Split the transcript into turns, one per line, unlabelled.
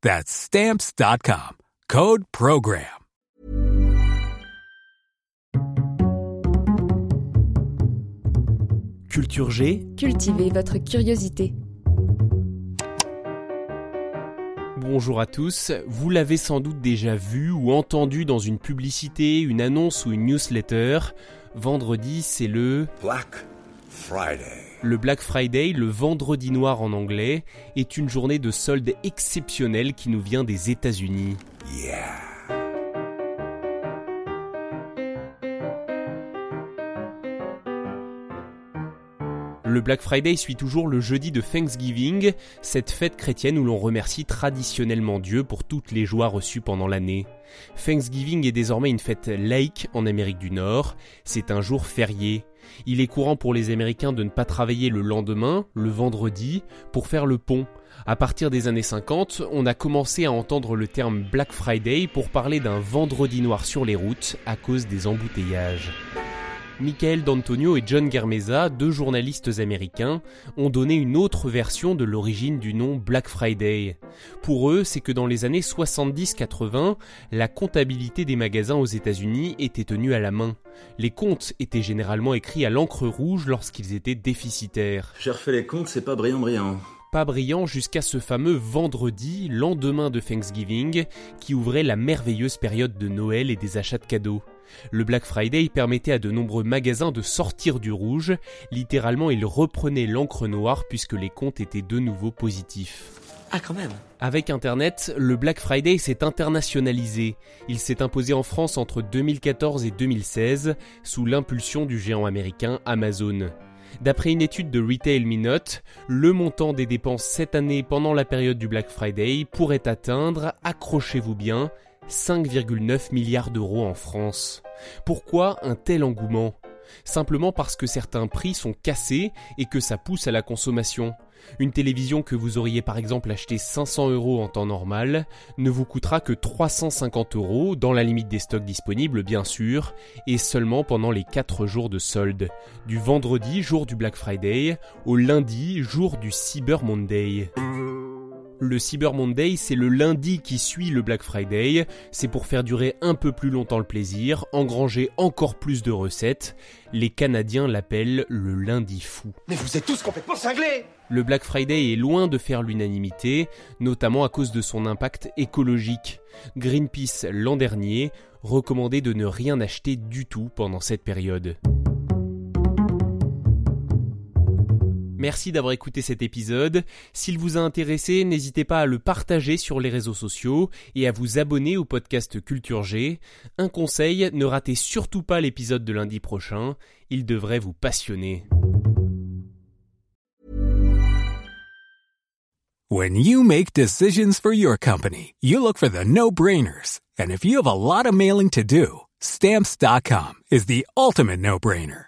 That's stamps.com. Code program.
Culture G.
Cultivez votre curiosité.
Bonjour à tous. Vous l'avez sans doute déjà vu ou entendu dans une publicité, une annonce ou une newsletter. Vendredi, c'est le
Black Friday.
Le Black Friday, le vendredi noir en anglais, est une journée de solde exceptionnelle qui nous vient des États-Unis.
Yeah.
Le Black Friday suit toujours le jeudi de Thanksgiving, cette fête chrétienne où l'on remercie traditionnellement Dieu pour toutes les joies reçues pendant l'année. Thanksgiving est désormais une fête laïque en Amérique du Nord, c'est un jour férié. Il est courant pour les Américains de ne pas travailler le lendemain, le vendredi, pour faire le pont. À partir des années 50, on a commencé à entendre le terme Black Friday pour parler d'un vendredi noir sur les routes à cause des embouteillages. Michael D'Antonio et John Germeza, deux journalistes américains, ont donné une autre version de l'origine du nom Black Friday. Pour eux, c'est que dans les années 70-80, la comptabilité des magasins aux États-Unis était tenue à la main. Les comptes étaient généralement écrits à l'encre rouge lorsqu'ils étaient déficitaires.
J'ai refait les comptes, c'est pas brillant brillant.
Pas brillant jusqu'à ce fameux vendredi, lendemain de Thanksgiving, qui ouvrait la merveilleuse période de Noël et des achats de cadeaux. Le Black Friday permettait à de nombreux magasins de sortir du rouge, littéralement ils reprenaient l'encre noire puisque les comptes étaient de nouveau positifs.
Ah quand même
Avec Internet, le Black Friday s'est internationalisé. Il s'est imposé en France entre 2014 et 2016 sous l'impulsion du géant américain Amazon. D'après une étude de Retail Minute, le montant des dépenses cette année pendant la période du Black Friday pourrait atteindre, accrochez-vous bien, 5,9 milliards d'euros en France. Pourquoi un tel engouement? Simplement parce que certains prix sont cassés et que ça pousse à la consommation. Une télévision que vous auriez par exemple acheté 500 euros en temps normal ne vous coûtera que 350 euros, dans la limite des stocks disponibles bien sûr, et seulement pendant les 4 jours de solde, du vendredi, jour du Black Friday, au lundi, jour du Cyber Monday. Le Cyber Monday, c'est le lundi qui suit le Black Friday. C'est pour faire durer un peu plus longtemps le plaisir, engranger encore plus de recettes. Les Canadiens l'appellent le lundi fou.
Mais vous êtes tous complètement cinglés
Le Black Friday est loin de faire l'unanimité, notamment à cause de son impact écologique. Greenpeace, l'an dernier, recommandait de ne rien acheter du tout pendant cette période. Merci d'avoir écouté cet épisode. S'il vous a intéressé, n'hésitez pas à le partager sur les réseaux sociaux et à vous abonner au podcast Culture G. Un conseil, ne ratez surtout pas l'épisode de lundi prochain, il devrait vous passionner.
When you make decisions for your company, you look for the no-brainers. And if you have a lot of mailing to do, stamps.com is the ultimate no-brainer.